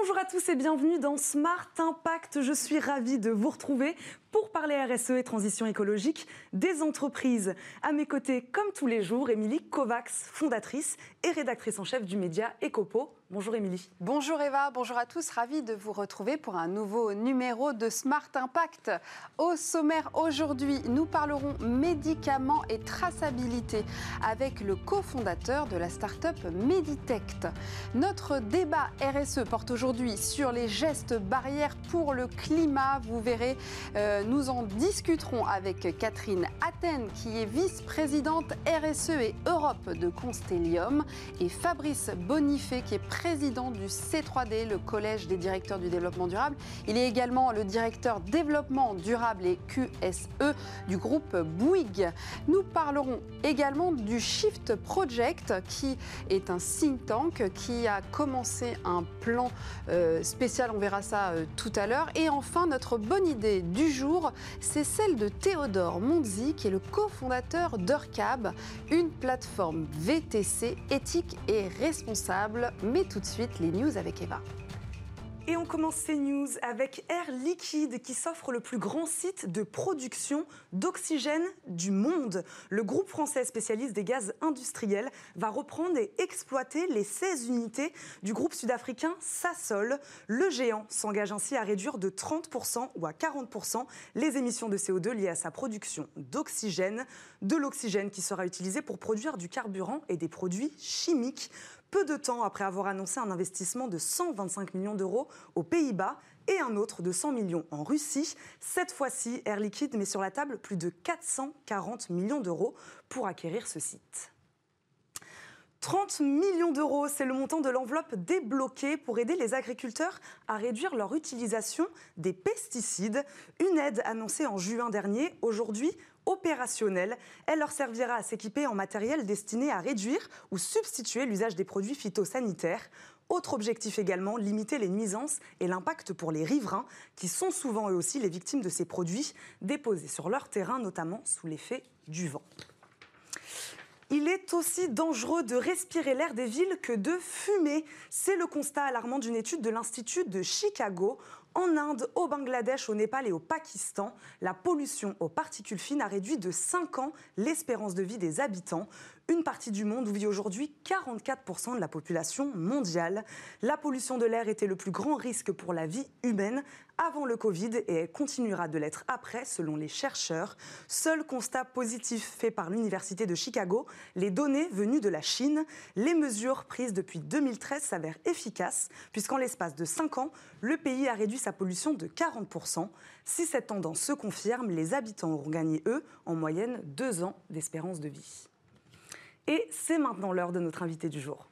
Bonjour à tous et bienvenue dans Smart Impact. Je suis ravie de vous retrouver pour parler RSE et transition écologique des entreprises. À mes côtés, comme tous les jours, Émilie Kovacs, fondatrice et rédactrice en chef du média Ecopo. Bonjour Émilie. Bonjour Eva, bonjour à tous, ravie de vous retrouver pour un nouveau numéro de Smart Impact. Au sommaire aujourd'hui, nous parlerons médicaments et traçabilité avec le cofondateur de la start-up Meditect. Notre débat RSE porte aujourd'hui sur les gestes barrières pour le climat. Vous verrez, euh, nous en discuterons avec Catherine Athènes, qui est vice-présidente RSE et Europe de Constellium, et Fabrice Bonifay, qui est du C3D, le Collège des directeurs du développement durable. Il est également le directeur développement durable et QSE du groupe Bouygues. Nous parlerons également du Shift Project, qui est un think tank qui a commencé un plan euh, spécial, on verra ça euh, tout à l'heure. Et enfin, notre bonne idée du jour, c'est celle de Théodore Monzi, qui est le cofondateur d'Eurcab, une plateforme VTC éthique et responsable. Tout de suite, les news avec Eva. Et on commence ces news avec Air Liquide qui s'offre le plus grand site de production d'oxygène du monde. Le groupe français spécialiste des gaz industriels va reprendre et exploiter les 16 unités du groupe sud-africain Sasol. Le géant s'engage ainsi à réduire de 30% ou à 40% les émissions de CO2 liées à sa production d'oxygène, de l'oxygène qui sera utilisé pour produire du carburant et des produits chimiques peu de temps après avoir annoncé un investissement de 125 millions d'euros aux Pays-Bas et un autre de 100 millions en Russie. Cette fois-ci, Air Liquide met sur la table plus de 440 millions d'euros pour acquérir ce site. 30 millions d'euros, c'est le montant de l'enveloppe débloquée pour aider les agriculteurs à réduire leur utilisation des pesticides. Une aide annoncée en juin dernier, aujourd'hui opérationnelle. Elle leur servira à s'équiper en matériel destiné à réduire ou substituer l'usage des produits phytosanitaires. Autre objectif également, limiter les nuisances et l'impact pour les riverains, qui sont souvent eux aussi les victimes de ces produits déposés sur leur terrain, notamment sous l'effet du vent. Il est aussi dangereux de respirer l'air des villes que de fumer. C'est le constat alarmant d'une étude de l'Institut de Chicago. En Inde, au Bangladesh, au Népal et au Pakistan, la pollution aux particules fines a réduit de 5 ans l'espérance de vie des habitants. Une partie du monde où vit aujourd'hui 44% de la population mondiale. La pollution de l'air était le plus grand risque pour la vie humaine avant le Covid et elle continuera de l'être après, selon les chercheurs. Seul constat positif fait par l'Université de Chicago, les données venues de la Chine. Les mesures prises depuis 2013 s'avèrent efficaces, puisqu'en l'espace de 5 ans, le pays a réduit sa pollution de 40%. Si cette tendance se confirme, les habitants auront gagné, eux, en moyenne 2 ans d'espérance de vie. Et c'est maintenant l'heure de notre invité du jour.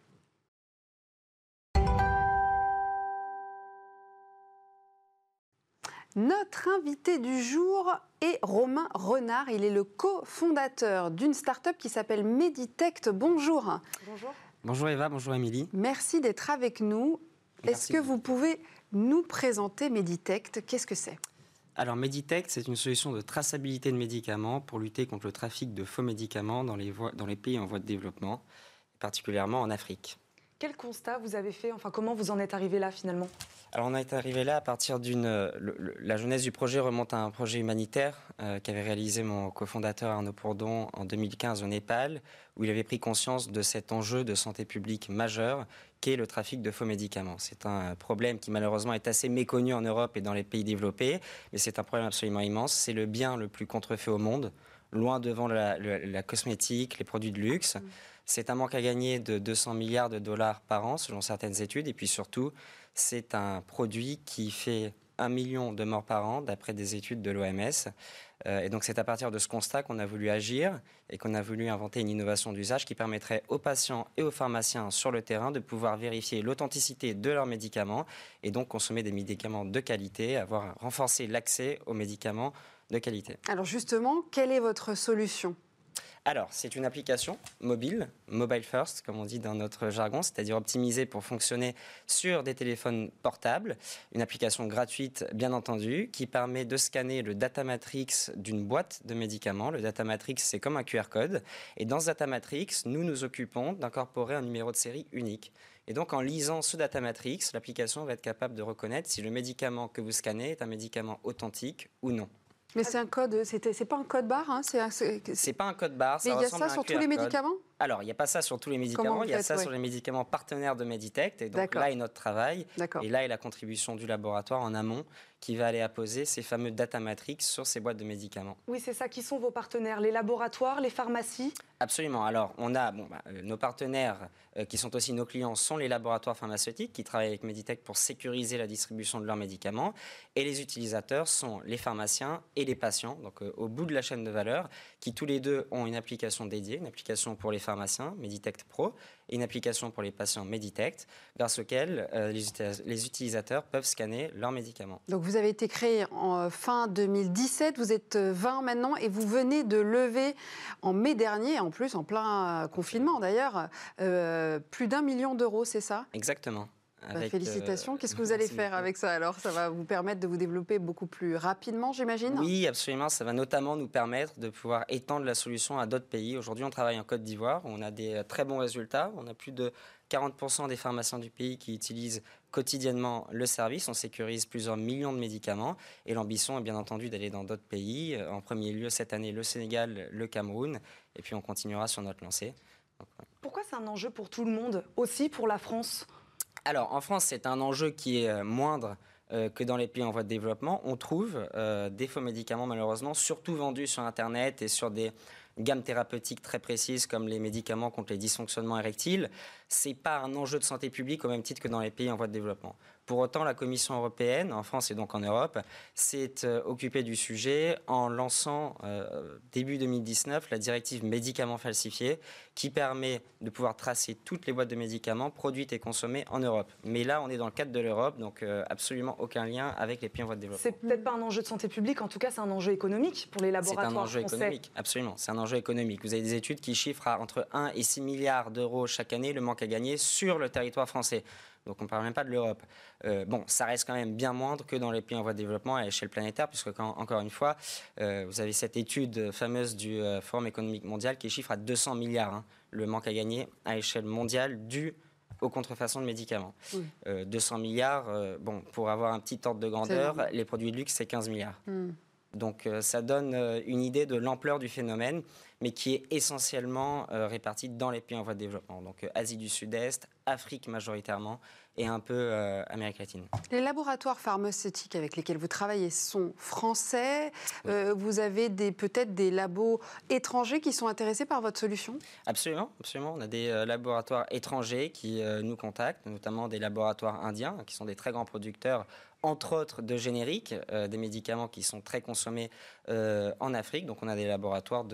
Notre invité du jour est Romain Renard. Il est le cofondateur d'une start-up qui s'appelle Meditect. Bonjour. Bonjour. Bonjour Eva, bonjour Émilie. Merci d'être avec nous. Est-ce que vous pouvez nous présenter Meditect? Qu'est-ce que c'est? Alors Meditech, c'est une solution de traçabilité de médicaments pour lutter contre le trafic de faux médicaments dans les, dans les pays en voie de développement, particulièrement en Afrique. Quel constat vous avez fait Enfin, comment vous en êtes arrivé là finalement? Alors on est arrivé là à partir d'une... la jeunesse du projet remonte à un projet humanitaire euh, qu'avait réalisé mon cofondateur Arnaud Pourdon en 2015 au Népal, où il avait pris conscience de cet enjeu de santé publique majeur qu'est le trafic de faux médicaments. C'est un problème qui malheureusement est assez méconnu en Europe et dans les pays développés, mais c'est un problème absolument immense. C'est le bien le plus contrefait au monde loin devant la, cosmétique, les produits de luxe. Mm. C'est un manque à gagner de 200 milliards de dollars par an, selon certaines études. Et puis surtout, c'est un produit qui fait un million de morts par an, d'après des études de l'OMS. Euh, et donc c'est à partir de ce constat qu'on a voulu agir et qu'on a voulu inventer une innovation d'usage qui permettrait aux patients et aux pharmaciens sur le terrain de pouvoir vérifier l'authenticité de leurs médicaments et donc consommer des médicaments de qualité, avoir renforcé l'accès aux médicaments de qualité. Alors justement, quelle est votre solution? Alors, c'est une application mobile, mobile first, comme on dit dans notre jargon, c'est-à-dire optimisée pour fonctionner sur des téléphones portables. Une application gratuite, bien entendu, qui permet de scanner le data matrix d'une boîte de médicaments. Le data matrix, c'est comme un QR code. Et dans ce data matrix, nous nous occupons d'incorporer un numéro de série unique. Et donc, en lisant ce data matrix, l'application va être capable de reconnaître si le médicament que vous scannez est un médicament authentique ou non. Mais c'est un code, c'est pas un code barre, hein, c'est pas un code barre. Mais il y a ça sur tous les médicaments? Alors, il n'y a pas ça sur tous les médicaments, il y a ça sur les médicaments partenaires de Meditech. Et donc là est notre travail. Et là est la contribution du laboratoire en amont qui va aller apposer ces fameux data matrix sur ces boîtes de médicaments. Oui, c'est ça. Qui sont vos partenaires? Les laboratoires, les pharmacies? Absolument. Alors, on a bon, bah, euh, nos partenaires euh, qui sont aussi nos clients sont les laboratoires pharmaceutiques qui travaillent avec Meditech pour sécuriser la distribution de leurs médicaments. Et les utilisateurs sont les pharmaciens et les patients, donc euh, au bout de la chaîne de valeur, qui tous les deux ont une application dédiée, une application pour les pharmaciens, Meditect Pro, et une application pour les patients Meditect, grâce auquel euh, les, utilisateurs peuvent scanner leurs médicaments. Donc vous avez été créé en euh, fin 2017, vous êtes 20 euh, maintenant et vous venez de lever en mai dernier, en plus en plein confinement d'ailleurs, plus d'un million d'euros, c'est ça? Exactement. Bah, félicitations. Euh, Qu'est-ce que vous allez faire avec ça alors? Ça va vous permettre de vous développer beaucoup plus rapidement, j'imagine? Oui, absolument. Ça va notamment nous permettre de pouvoir étendre la solution à d'autres pays. Aujourd'hui, on travaille en Côte d'Ivoire. On a des euh, très bons résultats. On a plus de 40% des pharmaciens du pays qui utilisent quotidiennement le service. On sécurise plusieurs millions de médicaments. Et l'ambition est bien entendu d'aller dans d'autres pays. Euh, en premier lieu, cette année, le Sénégal, le Cameroun. Et puis, on continuera sur notre lancée. Pourquoi c'est un enjeu pour tout le monde, aussi pour la France? Alors, en France, c'est un enjeu qui est euh, moindre euh, que dans les pays en voie de développement. On trouve euh, des faux médicaments, malheureusement, surtout vendus sur Internet et sur des gammes thérapeutiques très précises comme les médicaments contre les dysfonctionnements érectiles. C'est pas un enjeu de santé publique au même titre que dans les pays en voie de développement. Pour autant, la Commission européenne, en France et donc en Europe, s'est euh, occupée du sujet en lançant euh, début 2019 la directive médicaments falsifiés qui permet de pouvoir tracer toutes les boîtes de médicaments produites et consommées en Europe. Mais là, on est dans le cadre de l'Europe, donc euh, absolument aucun lien avec les pays en voie de développement. C'est peut-être pas un enjeu de santé publique, en tout cas, c'est un enjeu économique pour les laboratoires C'est un enjeu économique, absolument. C'est un enjeu économique. Vous avez des études qui chiffrent à entre 1 et 6 milliards d'euros chaque année le manque à gagner sur le territoire français. Donc on ne parle même pas de l'Europe. Euh, bon, ça reste quand même bien moindre que dans les pays en voie de développement à l'échelle planétaire, puisque encore une fois, euh, vous avez cette étude fameuse du euh, Forum économique mondial qui chiffre à 200 milliards hein, le manque à gagner à l'échelle mondiale dû aux contrefaçons de médicaments. 200 milliards, bon, pour avoir un petit ordre de grandeur, les produits de luxe, c'est 15 milliards. Hmm. Donc ça donne une idée de l'ampleur du phénomène, mais qui est essentiellement réparti dans les pays en voie de développement. Donc Asie du Sud-Est, Afrique majoritairement et un peu euh, Amérique latine. Les laboratoires pharmaceutiques avec lesquels vous travaillez sont français. Euh, vous avez peut-être des labos étrangers qui sont intéressés par votre solution? Absolument, absolument. On a des euh, laboratoires étrangers qui nous contactent, notamment des laboratoires indiens qui sont des très grands producteurs entre autres de génériques, des médicaments qui sont très consommés en Afrique. Donc on a des laboratoires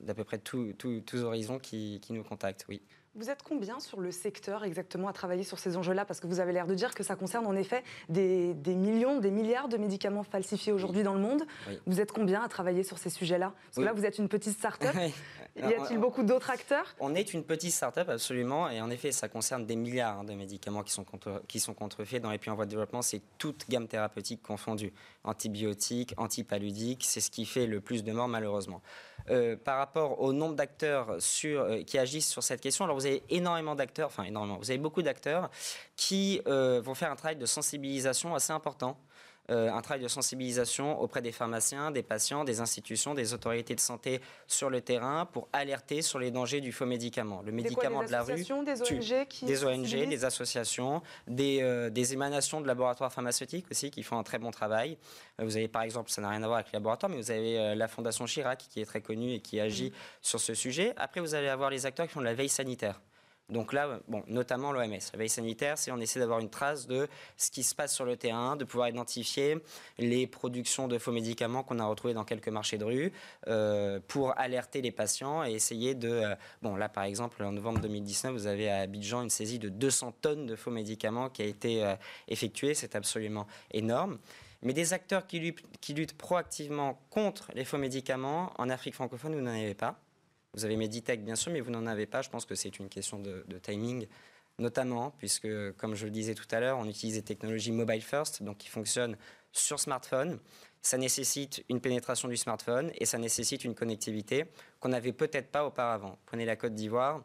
d'à peu près tous horizons qui, qui nous contactent, oui. Vous êtes combien sur le secteur exactement à travailler sur ces enjeux-là? Parce que vous avez l'air de dire que ça concerne en effet des, millions, des milliards de médicaments falsifiés aujourd'hui dans le monde. Vous êtes combien à travailler sur ces sujets-là? Parce que là, vous êtes une petite start-up. y a-t-il beaucoup d'autres acteurs? On est une petite start-up, absolument. Et en effet, ça concerne des milliards de médicaments qui sont, qui sont contrefaits dans les pays en voie de développement. C'est toute gamme thérapeutique confondue. Antibiotiques, antipaludiques, c'est ce qui fait le plus de morts, malheureusement. Euh, par rapport au nombre d'acteurs euh, qui agissent sur cette question, alors vous avez énormément d'acteurs, enfin énormément, vous avez beaucoup d'acteurs qui euh, vont faire un travail de sensibilisation assez important euh, un travail de sensibilisation auprès des pharmaciens, des patients, des institutions, des autorités de santé sur le terrain pour alerter sur les dangers du faux médicament. Le médicament de la rue. Des ONG qui Des ONG, des associations, euh, des, émanations de laboratoires pharmaceutiques aussi qui font un très bon travail. Euh, vous avez par exemple, ça n'a rien à voir avec les laboratoires, mais vous avez la Fondation Chirac qui est très connue et qui agit mmh. sur ce sujet. Après, vous allez avoir les acteurs qui font de la veille sanitaire. Donc là, bon, notamment l'OMS. La veille sanitaire, c'est on essaie d'avoir une trace de ce qui se passe sur le terrain, de pouvoir identifier les productions de faux médicaments qu'on a retrouvés dans quelques marchés de rue euh, pour alerter les patients et essayer de... Euh, bon, là, par exemple, en novembre 2019, vous avez à Abidjan une saisie de 200 tonnes de faux médicaments qui a été euh, effectuée. C'est absolument énorme. Mais des acteurs qui luttent, qui luttent proactivement contre les faux médicaments, en Afrique francophone, vous n'en avez pas. Vous avez Meditech, bien sûr, mais vous n'en avez pas. Je pense que c'est une question de, timing, notamment puisque, comme je le disais tout à l'heure, on utilise des technologies mobile first, donc qui fonctionnent sur smartphone. Ça nécessite une pénétration du smartphone et ça nécessite une connectivité qu'on n'avait peut-être pas auparavant. Prenez la Côte d'Ivoire.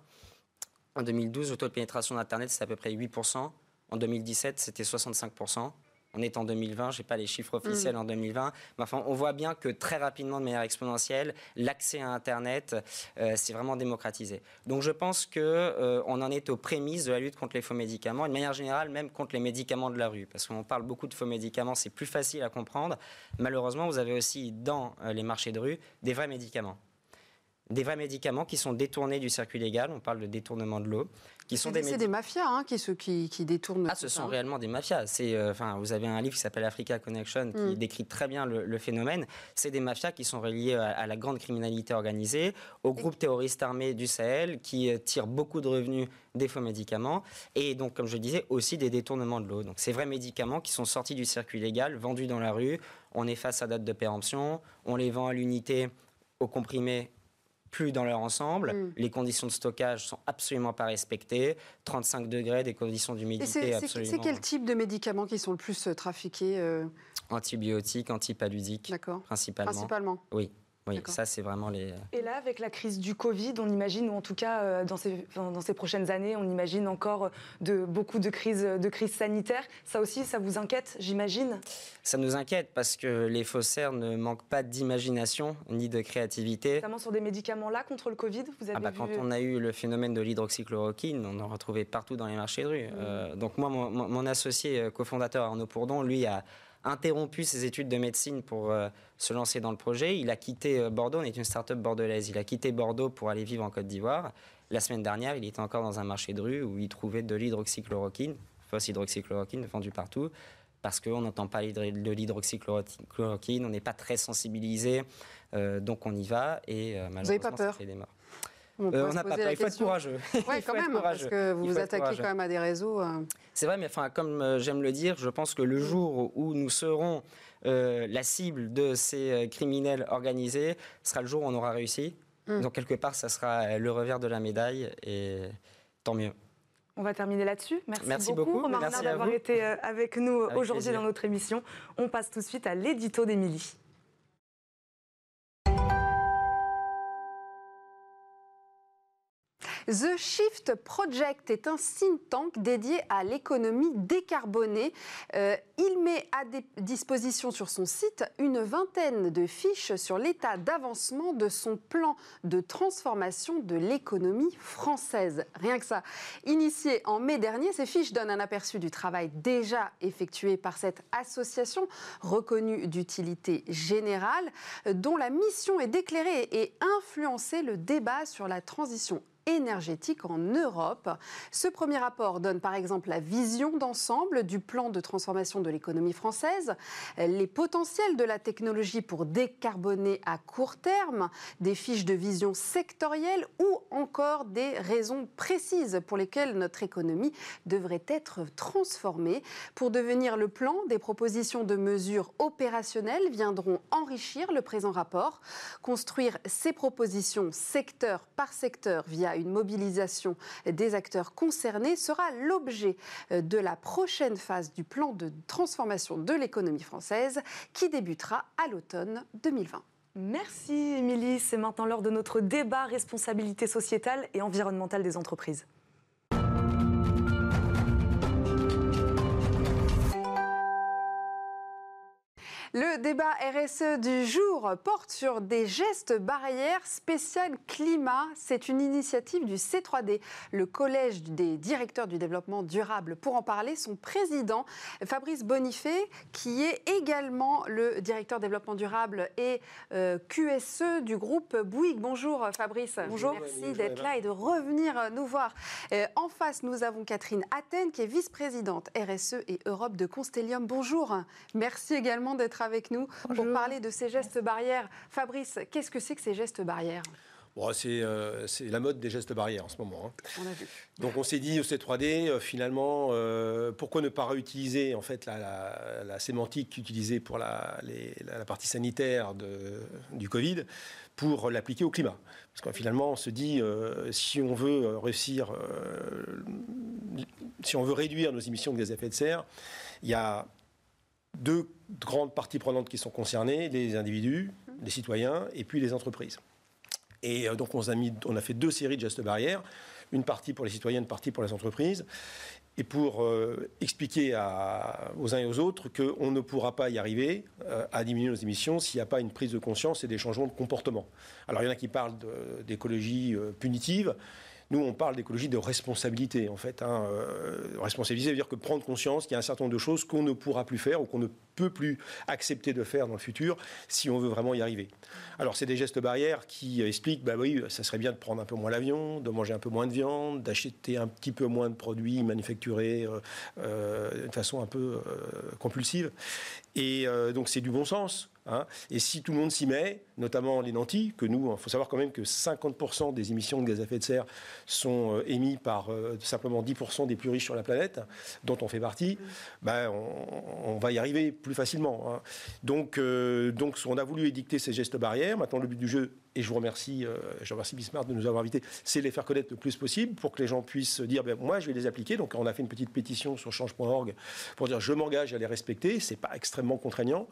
En 2012, le taux de pénétration d'Internet, c'est à peu près 8%. En 2017, c'était 65%. On est en 2020, je n'ai pas les chiffres officiels mm. en 2020, mais enfin, on voit bien que très rapidement, de manière exponentielle, l'accès à Internet euh, s'est vraiment démocratisé. Donc je pense qu'on euh, on en est aux prémices de la lutte contre les faux médicaments, et de manière générale, même contre les médicaments de la rue, parce qu'on parle beaucoup de faux médicaments, c'est plus facile à comprendre. Malheureusement, vous avez aussi dans euh, les marchés de rue des vrais médicaments des vrais médicaments qui sont détournés du circuit légal. On parle de détournement de l'eau. Qui sont des, des mafias hein, qui, qui, qui, détournent. Ah, ce sont réellement des mafias. C'est, euh, vous avez un livre qui s'appelle Africa Connection qui mm. décrit très bien le, phénomène. C'est des mafias qui sont reliées à, la grande criminalité organisée, aux groupes terroristes armés du Sahel qui euh, tirent beaucoup de revenus des faux médicaments et donc, comme je disais, aussi des détournements de l'eau. Donc, ces vrais médicaments qui sont sortis du circuit légal, vendus dans la rue. On est face à date de péremption. On les vend à l'unité au comprimé plus dans leur ensemble. Mm. Les conditions de stockage sont absolument pas respectées. 35 degrés, des conditions d'humidité absolument. C'est quel type de médicaments qui sont le plus euh, trafiqués euh? Antibiotiques, antipaludiques, principalement. Principalement. Oui. Oui, ça, c'est vraiment les. Euh, Et là, avec la crise du Covid, on imagine, ou en tout cas euh, dans ces, dans ces prochaines années, on imagine encore de, beaucoup de crises, de crises sanitaires. Ça aussi, ça vous inquiète, j'imagine? Ça nous inquiète parce que les faussaires ne manquent pas d'imagination ni de créativité. Notamment sur des médicaments là contre le Covid, vous avez ah bah, Quand on a eu le phénomène de l'hydroxychloroquine, on en retrouvait partout dans les marchés de rue. Mmh. Euh, donc moi, mon, mon associé cofondateur Arnaud Pourdon, lui, a interrompu ses études de médecine pour euh, se lancer dans le projet. Il a quitté euh, Bordeaux, on est une start-up bordelaise. Il a quitté Bordeaux pour aller vivre en Côte d'Ivoire. La semaine dernière, il était encore dans un marché de rue où il trouvait de l'hydroxychloroquine, fausse hydroxychloroquine vendue partout, parce qu'on n'entend pas de l'hydroxychloroquine, on n'est pas très sensibilisé, euh, donc on y va et malheureusement, ça fait des morts. On euh, n'a pas peur, il faut être courageux. Oui, quand même, parce que vous vous attaquez quand même à des réseaux. Euh. C'est vrai, mais enfin, comme euh, j'aime le dire, je pense que le jour où nous serons la cible de ces criminels organisés sera le jour où on aura réussi. Hmm. Donc, quelque part, ça sera le revers de la médaille, et tant mieux. On va terminer là-dessus. Merci, beaucoup, beaucoup. Merci d'avoir été avec nous aujourd'hui dans notre émission. On passe tout de suite à l'édito d'Émilie. The Shift Project est un think tank dédié à l'économie décarbonée. Euh, il met à disposition sur son site une vingtaine de fiches sur l'état d'avancement de son plan de transformation de l'économie française. Rien que ça. Initié en mai dernier, ces fiches donnent un aperçu du travail déjà effectué par cette association reconnue d'utilité générale, dont la mission est d'éclairer et influencer le débat sur la transition énergétique en Europe. Ce premier rapport donne par exemple la vision d'ensemble du plan de transformation de l'économie française, les potentiels de la technologie pour décarboner à court terme, des fiches de vision sectorielle ou encore des raisons précises pour lesquelles notre économie devrait être transformée. Pour devenir le plan, des propositions de mesures opérationnelles viendront enrichir le présent rapport. Construire ces propositions secteur par secteur via une mobilisation des acteurs concernés sera l'objet euh, de la prochaine phase du plan de transformation de l'économie française qui débutera à l'automne 2020. Merci Émilie, c'est maintenant l'heure de notre débat responsabilité sociétale et environnementale des entreprises. Le débat RSE du jour porte sur des gestes barrières spéciales climat. C'est une initiative du C3D, le Collège des directeurs du développement durable. Pour en parler, son président, Fabrice Bonifay, qui est également le directeur développement durable et euh, QSE du groupe Bouygues. Bonjour Fabrice. Bonjour. Merci d'être là et de revenir nous voir. Euh, en face, nous avons Catherine Athènes, qui est vice-présidente RSE et Europe de Constellium. Bonjour. Merci également d'être avec nous pour parler de ces gestes barrières. Fabrice, qu'est-ce que c'est que ces gestes barrières? Euh, c'est, la mode des gestes barrières en ce moment. Hein. On a vu. Donc on s'est dit au C3D, euh, finalement, euh, pourquoi ne pas réutiliser en fait la, sémantique utilisée pour la, la partie sanitaire de, du Covid pour l'appliquer au climat? Parce que finalement, on se dit, si on veut réussir, si on veut réduire nos émissions de gaz à effet de serre, il y a deux grandes parties prenantes qui sont concernées, les individus, les citoyens et puis les entreprises. Et donc on a, mis, on a fait deux séries de gestes barrières, une partie pour les citoyens, une partie pour les entreprises et pour euh, expliquer aux uns et aux autres qu'on ne pourra pas y arriver euh, à diminuer nos émissions s'il n'y a pas une prise de conscience et des changements de comportement. Alors il y en a qui parlent d'écologie euh, punitive. Nous, on parle d'écologie de responsabilité, en fait. Hein. responsabilité, veut dire que prendre conscience qu'il y a un certain nombre de choses qu'on ne pourra plus faire ou qu'on ne peut plus accepter de faire dans le futur si on veut vraiment y arriver. Alors, c'est des gestes barrières qui expliquent, bah oui, ça serait bien de prendre un peu moins l'avion, de manger un peu moins de viande, d'acheter un petit peu moins de produits manufacturés euh, euh, de façon un peu euh, compulsive. Et donc, c'est du bon sens. Hein. Et si tout le monde s'y met, notamment les nantis, que nous, il faut savoir quand même que 50% des émissions de gaz à effet de serre sont émises par simplement 10% des plus riches sur la planète, dont on fait partie, ben, on, va y arriver plus facilement. Hein. Donc, donc, on a voulu édicter ces gestes barrières. Maintenant, le but du jeu, et je vous remercie, euh, je remercie Bismarck de nous avoir invités, c'est les faire connaître le plus possible pour que les gens puissent dire, ben, moi, je vais les appliquer. Donc, on a fait une petite pétition sur change.org pour dire, je m'engage à les respecter. C'est pas extrêmement contraignant.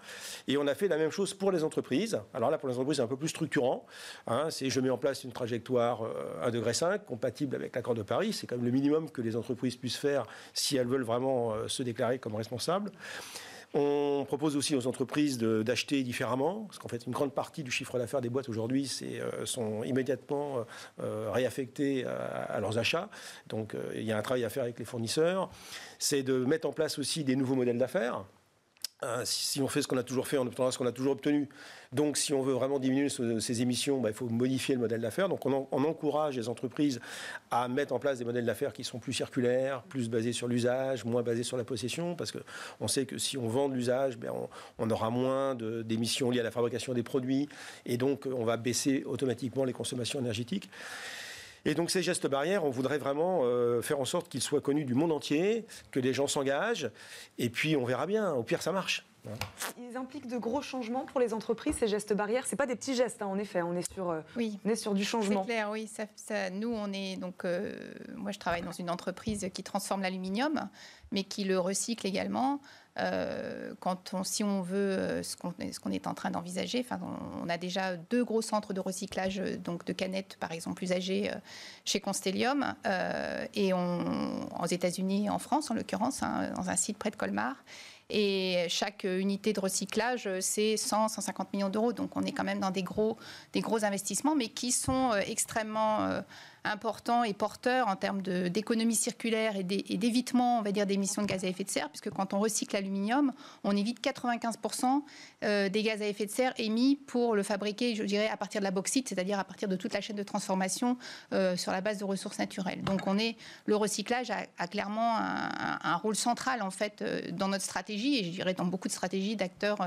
Et on a fait la même chose pour les entreprises. Alors là, pour les entreprises, c'est un peu plus structurant. Hein. c'est, je mets en place une trajectoire 1,5 euh, degré compatible avec l'accord de Paris. C'est quand même le minimum que les entreprises puissent faire si elles veulent vraiment euh, se déclarer comme responsables. On propose aussi aux entreprises d'acheter différemment, parce qu'en fait, une grande partie du chiffre d'affaires des boîtes aujourd'hui euh, sont immédiatement euh, réaffectés à, leurs achats. Donc, euh, il y a un travail à faire avec les fournisseurs. C'est de mettre en place aussi des nouveaux modèles d'affaires. Si on fait ce qu'on a toujours fait, on obtiendra ce qu'on a toujours obtenu. Donc, si on veut vraiment diminuer ces émissions, bah, il faut modifier le modèle d'affaires. Donc, on, encourage les entreprises à mettre en place des modèles d'affaires qui sont plus circulaires, plus basés sur l'usage, moins basés sur la possession, parce qu'on sait que si on vend de l'usage, ben, on, aura moins d'émissions liées à la fabrication des produits, et donc on va baisser automatiquement les consommations énergétiques. Et donc ces gestes barrières, on voudrait vraiment euh, faire en sorte qu'ils soient connus du monde entier, que les gens s'engagent, et puis on verra bien. Au pire, ça marche. Ils impliquent de gros changements pour les entreprises, ces gestes barrières. C'est pas des petits gestes, hein, en effet. On est sur, euh, oui. on est sur du changement. C'est clair, oui. Ça, nous, on est donc. Euh, moi, je travaille dans une entreprise qui transforme l'aluminium, mais qui le recycle également. Euh, quand on, si on veut ce qu'on est en train d'envisager, enfin, on, a déjà deux gros centres de recyclage donc de canettes, par exemple, usagées chez Constellium, et on, aux États-Unis et en France, en l'occurrence, hein, dans un site près de Colmar. Et chaque unité de recyclage, c'est 100, 150 millions d'euros. Donc on est quand même dans des gros, des gros investissements, mais qui sont euh, extrêmement euh, important et porteur en termes d'économie circulaire et d'évitement, on va dire, d'émissions de gaz à effet de serre, puisque quand on recycle l'aluminium, on évite 95% euh, des gaz à effet de serre émis pour le fabriquer, je dirais, à partir de la bauxite, c'est-à-dire à partir de toute la chaîne de transformation euh, sur la base de ressources naturelles. Donc, on est, le recyclage a, clairement un, rôle central, en fait, euh, dans notre stratégie, et je dirais dans beaucoup de stratégies d'acteurs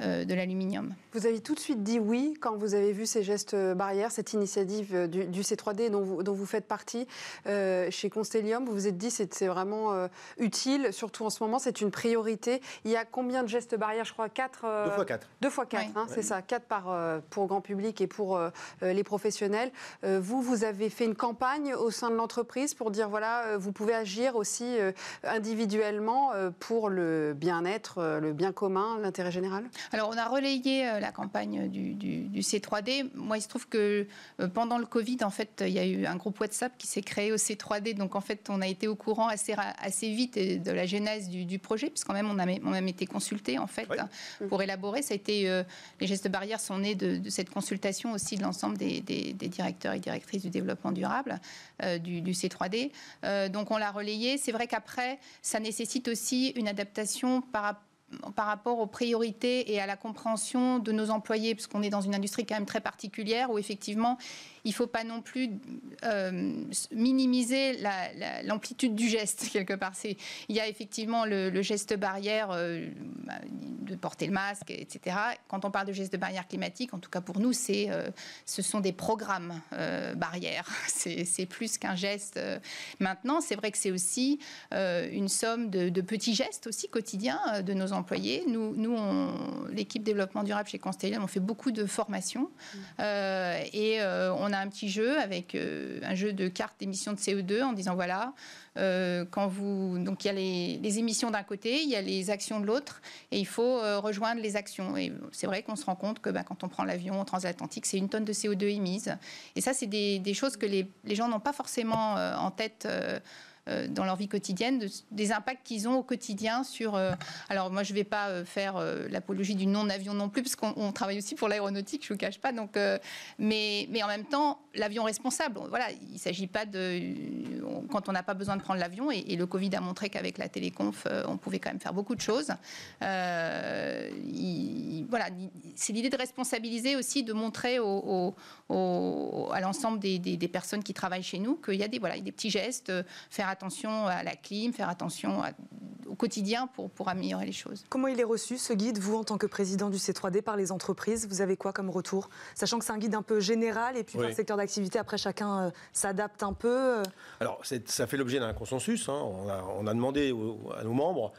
de l'aluminium. Vous avez tout de suite dit oui quand vous avez vu ces gestes barrières, cette initiative du, du C3D dont vous, dont vous faites partie euh, chez Constellium. Vous vous êtes dit que c'est vraiment euh, utile, surtout en ce moment, c'est une priorité. Il y a combien de gestes barrières? Je crois 4 euh, Deux fois 4. Deux fois 4, hein, c'est ça. 4 par, pour grand public et pour les professionnels. vous, vous avez fait une campagne au sein de l'entreprise pour dire voilà, vous pouvez agir aussi individuellement pour le bien-être, le bien commun, l'intérêt général? Alors, on a relayé la campagne du, du, C3D. Moi, il se trouve que pendant le Covid, en fait, il y a eu un groupe WhatsApp qui s'est créé au C3D. Donc en fait, on a été au courant assez, assez vite de la genèse du, projet, puisqu'en même on a, on a même été consulté en fait pour élaborer. Ça a été, euh, les gestes barrières sont nés de, cette consultation aussi de l'ensemble des, directeurs et directrices du développement durable euh, du, C3D. Euh, donc on l'a relayé. C'est vrai qu'après, ça nécessite aussi une adaptation par par rapport aux priorités et à la compréhension de nos employés, parce qu'on est dans une industrie quand même très particulière où effectivement il ne faut pas non plus euh, minimiser l'amplitude du geste, quelque part. Il y a effectivement le, geste barrière euh, bah, de porter le masque, etc. Quand on parle de geste barrière climatique, en tout cas pour nous, euh, ce sont des programmes barrières. C'est plus qu'un geste. Maintenant, c'est vrai que c'est aussi une somme de, petits gestes aussi quotidiens de nos employés employés. Nous, nous l'équipe développement durable chez Constellium, on fait beaucoup de formations. Mmh. et on a un petit jeu avec un jeu de cartes d'émissions de CO2 en disant voilà, euh, quand vous, donc il y a les, émissions d'un côté, il y a les actions de l'autre, et il faut euh, rejoindre les actions. Et c'est vrai qu'on se rend compte que bah, quand on prend l'avion transatlantique, c'est une tonne de CO2 émise. Et ça, c'est des, choses que les, les gens n'ont pas forcément euh, en tête. Euh, dans leur vie quotidienne, des impacts qu'ils ont au quotidien sur. Euh, alors moi, je ne vais pas euh, faire l'apologie du non-avion non plus, parce qu'on travaille aussi pour l'aéronautique, je ne vous cache pas. Donc, mais, mais en même temps, l'avion responsable. Voilà, il ne s'agit pas de quand on n'a pas besoin de prendre l'avion. Et, le Covid a montré qu'avec la téléconf, on pouvait quand même faire beaucoup de choses. voilà, c'est l'idée de responsabiliser aussi, de montrer au, à l'ensemble des, des, personnes qui travaillent chez nous qu'il y a des voilà, des petits gestes, faire attention à la clim, faire attention au quotidien pour, pour améliorer les choses. Comment il est reçu, ce guide, vous, en tant que président du C3D, par les entreprises? Vous avez quoi comme retour? Sachant que c'est un guide un peu général et puis oui. le secteur d'activité, après, chacun euh, s'adapte un peu. Euh. Alors, ça fait l'objet d'un consensus. Hein. On, a, on, a, demandé à nos membres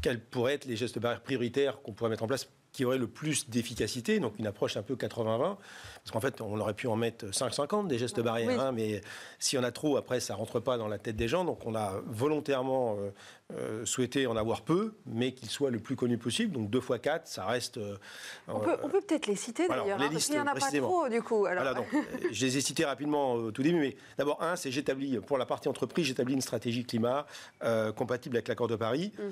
quels pourraient être les gestes barrières prioritaires qu'on pourrait mettre en place qui aurait le plus d'efficacité, donc une approche un peu 80-20, parce qu'en fait, on aurait pu en mettre 5-50 des gestes barrières, hein, mais s'il y en a trop, après, ça rentre pas dans la tête des gens, donc on a volontairement euh, euh, souhaité en avoir peu, mais qu'ils soient le plus connus possible, donc 2 fois 4, ça reste... Euh, on peut, peut-être les citer d'ailleurs, hein, parce qu'il n'y en a pas trop du coup. Alors. Voilà, donc, je les ai cités rapidement au tout début, mais d'abord, un, c'est j'établis, pour la partie entreprise, j'établis une stratégie climat compatible avec l'accord de Paris. Mm.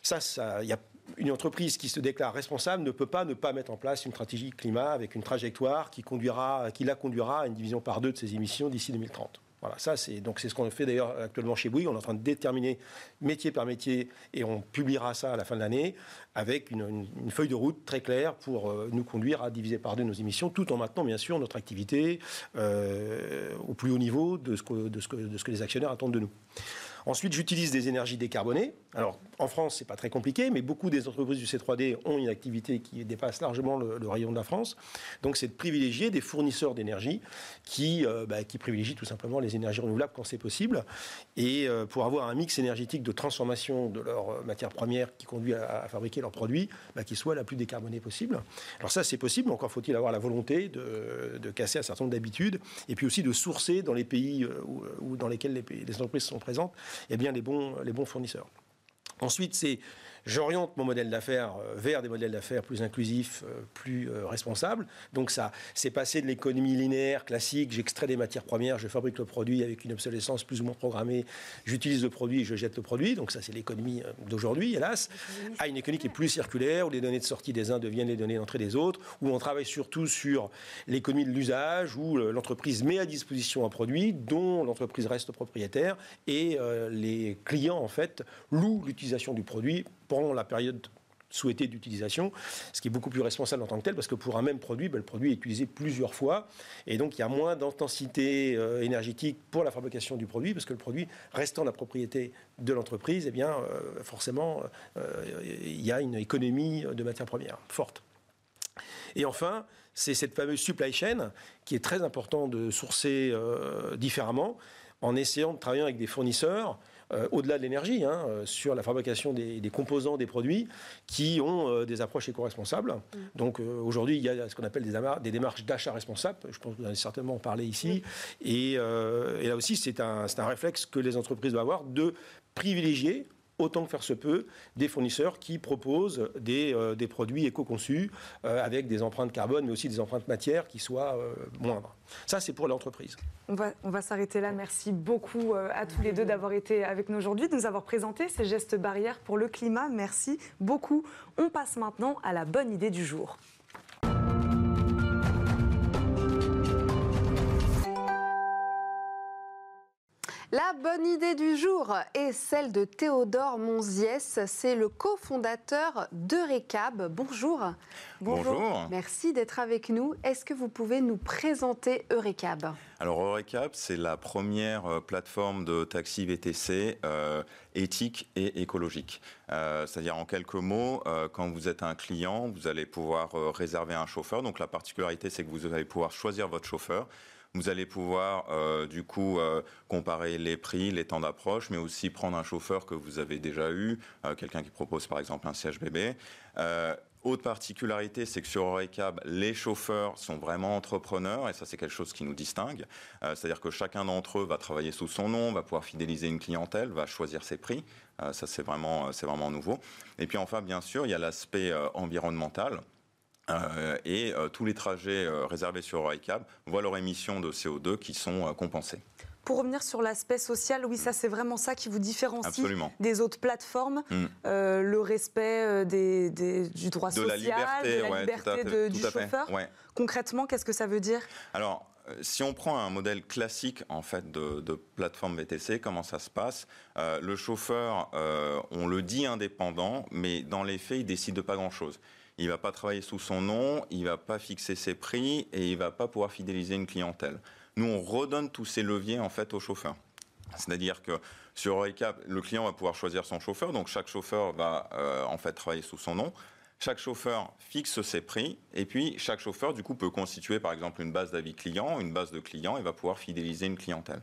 Ça, il y a une entreprise qui se déclare responsable ne peut pas ne pas mettre en place une stratégie climat avec une trajectoire qui, conduira, qui la conduira à une division par deux de ses émissions d'ici 2030. Voilà, ça c'est donc ce qu'on fait d'ailleurs actuellement chez Bouygues. On est en train de déterminer métier par métier et on publiera ça à la fin de l'année avec une, feuille de route très claire pour euh, nous conduire à diviser par deux nos émissions, tout en maintenant bien sûr notre activité euh, au plus haut niveau de ce que les actionnaires attendent de nous. Ensuite, j'utilise des énergies décarbonées. Alors, en France, c'est pas très compliqué, mais beaucoup des entreprises du C3D ont une activité qui dépasse largement le, rayon de la France. Donc, c'est de privilégier des fournisseurs d'énergie qui, euh, bah, privilégient tout simplement les énergies renouvelables quand c'est possible. Et euh, pour avoir un mix énergétique de transformation de leurs euh, matières premières qui conduit à, fabriquer leurs produits, bah, qui soit la plus décarbonée possible. Alors ça, c'est possible, mais encore faut-il avoir la volonté de, casser un certain nombre d'habitudes, et puis aussi de sourcer dans les pays où, dans lesquels les, les entreprises sont présentes eh bien, les bons, les bons fournisseurs. Ensuite, c'est j'oriente mon modèle d'affaires euh, vers des modèles d'affaires plus inclusifs, euh, plus euh, responsables. Donc ça, c'est passer de l'économie linéaire classique, j'extrais des matières premières, je fabrique le produit avec une obsolescence plus ou moins programmée, j'utilise le produit, je jette le produit. Donc ça, c'est l'économie d'aujourd'hui, hélas, à une économie qui est plus circulaire, où les données de sortie des uns deviennent les données d'entrée des autres, où on travaille surtout sur l'économie de l'usage, où l'entreprise met à disposition un produit dont l'entreprise reste propriétaire et les clients, en fait, louent l'utilisation du produit la période souhaitée d'utilisation, ce qui est beaucoup plus responsable en tant que tel, parce que pour un même produit, ben, le produit est utilisé plusieurs fois, et donc il y a moins d'intensité euh, énergétique pour la fabrication du produit, parce que le produit restant la propriété de l'entreprise, eh bien euh, forcément, euh, il y a une économie de matières premières forte. Et enfin, c'est cette fameuse supply chain qui est très important de sourcer différemment, en essayant de travailler avec des fournisseurs euh, au-delà de l'énergie, hein, euh, sur la fabrication des, composants des produits qui ont euh, des approches éco-responsables. Mm. Donc aujourd'hui, il y a ce qu'on appelle des, démarches d'achat responsable. Je pense que vous en avez certainement parlé ici. Et, là aussi, c'est un, un réflexe que les entreprises doivent avoir de privilégier autant que faire se peut, des fournisseurs qui proposent des, euh, des produits éco-conçus euh, avec des empreintes carbone, mais aussi des empreintes matières qui soient euh, moindres. Ça, c'est pour l'entreprise. On va, on va s'arrêter là. Merci beaucoup à tous les deux d'avoir été avec nous aujourd'hui, de nous avoir présenté ces gestes barrières pour le climat. Merci beaucoup. On passe maintenant à la bonne idée du jour. La bonne idée du jour est celle de Théodore Monziès. C'est le cofondateur d'Eurecab. Bonjour. Bonjour. Merci d'être avec nous. Est-ce que vous pouvez nous présenter Eurecab Alors Eurecab, c'est la première euh, plateforme de taxi VTC euh, éthique et écologique. Euh, c'est-à-dire en quelques mots, quand vous êtes un client, vous allez pouvoir réserver un chauffeur. Donc la particularité, c'est que vous allez pouvoir choisir votre chauffeur Vous allez pouvoir du coup comparer les prix, les temps d'approche, mais aussi prendre un chauffeur que vous avez déjà eu, quelqu'un qui propose par exemple un siège bébé. Autre particularité, c'est que sur Orecab, les chauffeurs sont vraiment entrepreneurs et ça c'est quelque chose qui nous distingue. Euh, c'est-à-dire que chacun d'entre eux va travailler sous son nom, va pouvoir fidéliser une clientèle, va choisir ses prix. Euh, ça c'est vraiment, vraiment nouveau. Et puis enfin, bien sûr, il y a l'aspect euh, environnemental. Et tous les trajets réservés sur Orecab voient leur émission de CO2 qui sont compensées. Pour revenir sur l'aspect social, oui, ça c'est vraiment ça qui vous différencie des autres plateformes, mm. euh, le respect euh, des, du droit social, de la liberté du chauffeur. Concrètement, qu'est-ce que ça veut dire? Alors, euh, si on prend un modèle classique en fait de, plateforme VTC, comment ça se passe? Le chauffeur, on le dit indépendant, mais dans les faits, il décide de pas grand-chose. Il va pas travailler sous son nom, il va pas fixer ses prix et il va pas pouvoir fidéliser une clientèle. Nous, on redonne tous ces leviers en fait au chauffeur. C'est-à-dire que sur Recap, le client va pouvoir choisir son chauffeur, donc chaque chauffeur va euh, en fait travailler sous son nom. Chaque chauffeur fixe ses prix et puis chaque chauffeur du coup peut constituer par exemple une base d'avis client, une base de clients et va pouvoir fidéliser une clientèle.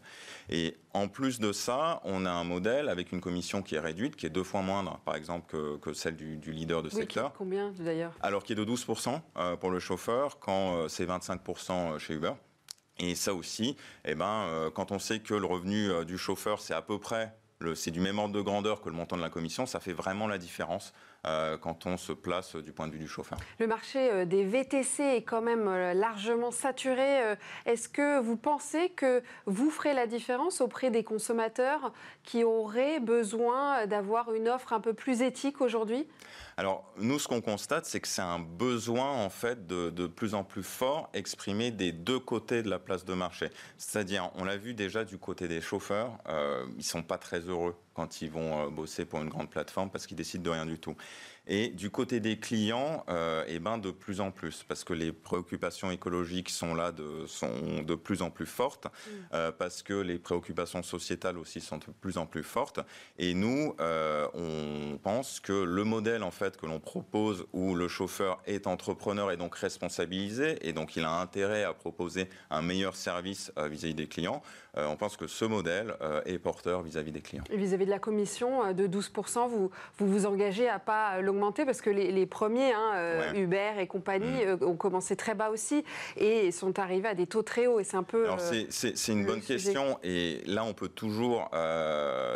Et en plus de ça, on a un modèle avec une commission qui est réduite, qui est deux fois moindre par exemple que, celle du, leader de secteur. Combien d'ailleurs? Alors qui est de 12% euh, pour le chauffeur quand euh, c'est 25% chez Uber. Et ça aussi, eh ben, euh, quand on sait que le revenu euh, du chauffeur, c'est à peu près, c'est du même ordre de grandeur que le montant de la commission, ça fait vraiment la différence euh, quand on se place du point de vue du chauffeur. Le marché des VTC est quand même largement saturé. Est-ce que vous pensez que vous ferez la différence auprès des consommateurs qui auraient besoin d'avoir une offre un peu plus éthique aujourd'hui? Alors, nous, ce qu'on constate, c'est que c'est un besoin, en fait, de, plus en plus fort exprimé des deux côtés de la place de marché. C'est-à-dire, on l'a vu déjà du côté des chauffeurs, euh, ils sont pas très heureux quand ils vont euh, bosser pour une grande plateforme parce qu'ils décident de rien du tout. Et du côté des clients, euh, eh ben de plus en plus, parce que les préoccupations écologiques sont là, de, sont de plus en plus fortes, mm. euh, parce que les préoccupations sociétales aussi sont de plus en plus fortes. Et nous, euh, on pense que le modèle en fait que l'on propose, où le chauffeur est entrepreneur et donc responsabilisé, et donc il a intérêt à proposer un meilleur service vis-à-vis des clients, on pense que ce modèle est porteur vis-à-vis des clients. Vis-à-vis de la commission de 12%, vous vous, vous engagez à pas parce que les, premiers, hein, euh, Uber et compagnie, mm. euh, ont commencé très bas aussi et sont arrivés à des taux très hauts. Et c'est un peu. Alors euh, c'est une bonne question et là on peut toujours.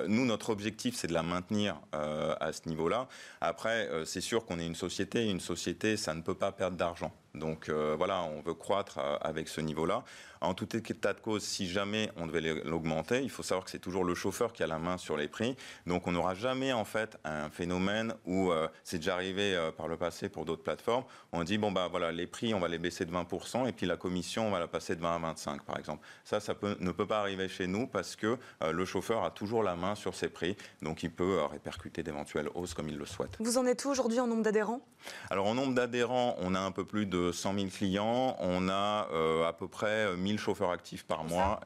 nous notre objectif c'est de la maintenir à ce niveau-là. Après c'est sûr qu'on est une société. Une société ça ne peut pas perdre d'argent. Donc voilà, on veut croître avec ce niveau-là. En tout état de cause, si jamais on devait l'augmenter, il faut savoir que c'est toujours le chauffeur qui a la main sur les prix. Donc on n'aura jamais en fait un phénomène où euh, c'est déjà arrivé euh, par le passé pour d'autres plateformes. On dit bon bah voilà les prix on va les baisser de 20% et puis la commission on va la passer de 20 à 25 par exemple. Ça ça ne peut pas arriver chez nous parce que euh, le chauffeur a toujours la main sur ses prix, donc il peut répercuter d'éventuelles hausses comme il le souhaite. Vous en êtes où aujourd'hui en nombre d'adhérents? Alors en nombre d'adhérents, on a un peu plus de 100 000 clients, on a à peu près 1000 chauffeurs actifs par mois.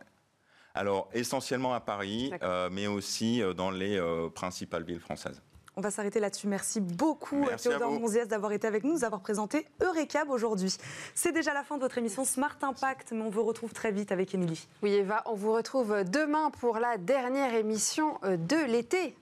Alors, essentiellement à Paris, euh, mais aussi euh, dans les euh, principales villes françaises. On va s'arrêter là-dessus. Merci beaucoup, Théodore Monzias, d'avoir été avec nous, d'avoir présenté Eurecab aujourd'hui. C'est déjà la fin de votre émission Smart Impact, mais on vous retrouve très vite avec Émilie. Oui, Eva, on vous retrouve demain pour la dernière émission de l'été.